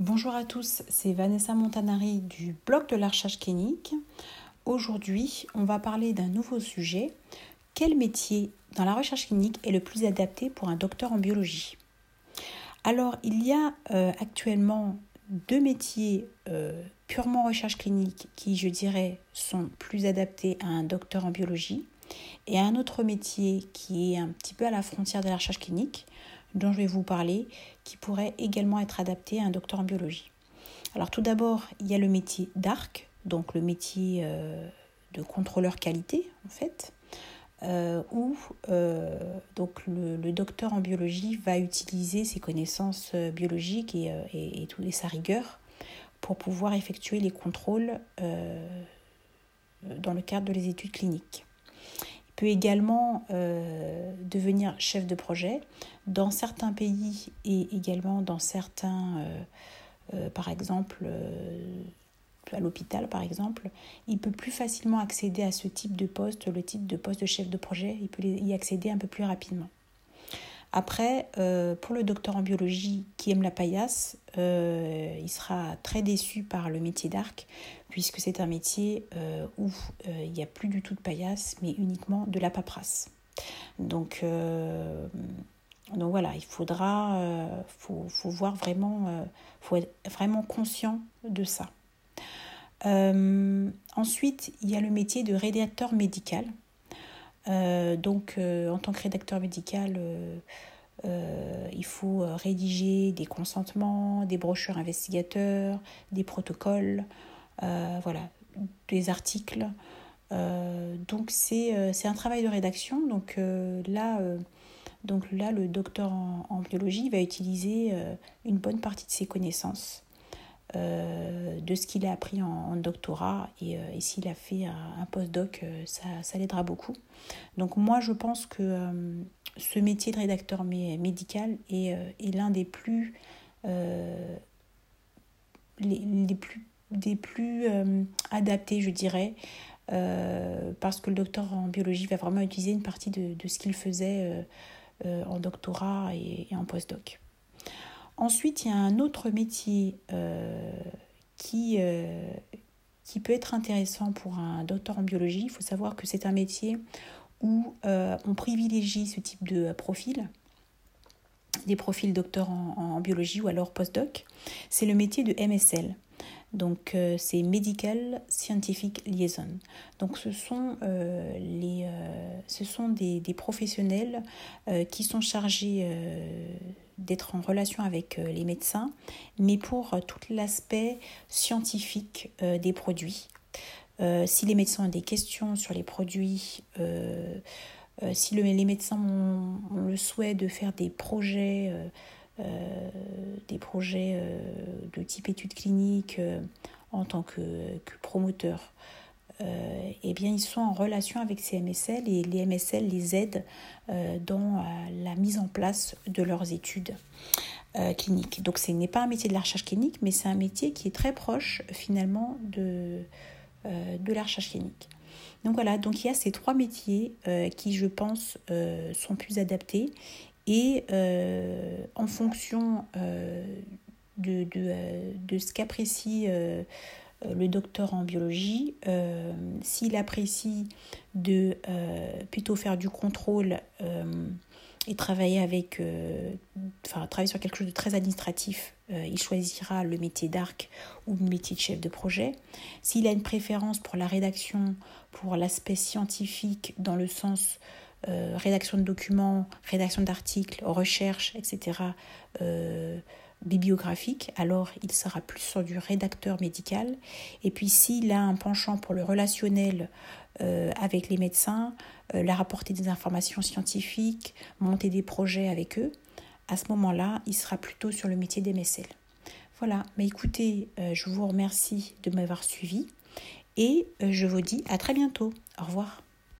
Bonjour à tous, c'est Vanessa Montanari du blog de la recherche clinique. Aujourd'hui, on va parler d'un nouveau sujet. Quel métier dans la recherche clinique est le plus adapté pour un docteur en biologie? Alors, il y a euh, actuellement deux métiers euh, purement recherche clinique qui, je dirais, sont plus adaptés à un docteur en biologie et un autre métier qui est un petit peu à la frontière de la recherche clinique, dont je vais vous parler, qui pourrait également être adapté à un docteur en biologie. Alors tout d'abord, il y a le métier d'ARC, donc le métier euh, de contrôleur qualité en fait, euh, où euh, donc le, docteur en biologie va utiliser ses connaissances biologiques et, et, et, et sa rigueur pour pouvoir effectuer les contrôles dans le cadre des études cliniques peut également euh, devenir chef de projet dans certains pays et également dans certains, euh, euh, par exemple, à l'hôpital par exemple, il peut plus facilement accéder à ce type de poste, le type de poste de chef de projet, il peut y accéder un peu plus rapidement. Après, euh, pour le docteur en biologie qui aime la paillasse, euh, il sera très déçu par le métier d'arc, puisque c'est un métier euh, où il n'y a plus du tout de paillasse, mais uniquement de la paperasse. Donc, donc voilà, il faudra, faut, faut, voir vraiment, faut être vraiment conscient de ça. ensuite, il y a le métier de rédacteur médical. Euh, donc, euh, en tant que rédacteur médical, euh, il faut rédiger des consentements, des brochures investigateurs, des protocoles, voilà, des articles. donc, c'est un travail de rédaction. Donc, là, donc là, le docteur en biologie va utiliser une bonne partie de ses connaissances euh, de ce qu'il a appris en, doctorat et, euh, et s'il a fait un, postdoc, euh, ça, l'aidera beaucoup. Donc moi je pense que ce métier de rédacteur médical est, l'un des plus, des plus adaptés je dirais parce que le docteur en biologie va vraiment utiliser une partie de, de ce qu'il faisait en doctorat et, et en postdoc. Ensuite, il y a un autre métier euh, qui, euh, qui peut être intéressant pour un docteur en biologie. Il faut savoir que c'est un métier où euh, on privilégie ce type de profil, des profils docteurs en, biologie ou alors postdoc. C'est le métier de MSL. Donc c'est Medical Scientific Liaison. Donc ce sont, les, ce sont des, des professionnels qui sont chargés d'être en relation avec euh, les médecins, mais pour euh, tout l'aspect scientifique euh, des produits. si les médecins ont des questions sur les produits, si les médecins ont, le souhait de faire des projets, des projets de type études cliniques en tant que, que promoteur, euh, eh bien, ils sont en relation avec ces MSL et les MSL les aident euh, dans euh, la mise en place de leurs études cliniques. Donc, ce n'est pas un métier de la recherche clinique, mais c'est un métier qui est très proche finalement de, de la recherche clinique. Donc voilà, donc il y a ces trois métiers qui, je pense, sont plus adaptés et en fonction de, de, de, ce qu'apprécie le docteur en biologie, euh, s'il apprécie de euh, plutôt faire du contrôle et travailler avec, enfin travailler sur quelque chose de très administratif, il choisira le métier d'arc ou le métier de chef de projet. S'il a une préférence pour la rédaction, pour l'aspect scientifique dans le sens rédaction de documents, rédaction d'articles, recherche, etc bibliographique, alors il sera plus sur du rédacteur médical. Et puis s'il a un penchant pour le relationnel euh, avec les médecins, euh, leur apporter des informations scientifiques, monter des projets avec eux, à ce moment-là, il sera plutôt sur le métier d'MSL. Voilà, mais écoutez, euh, je vous remercie de m'avoir suivi et je vous dis à très bientôt. Au revoir.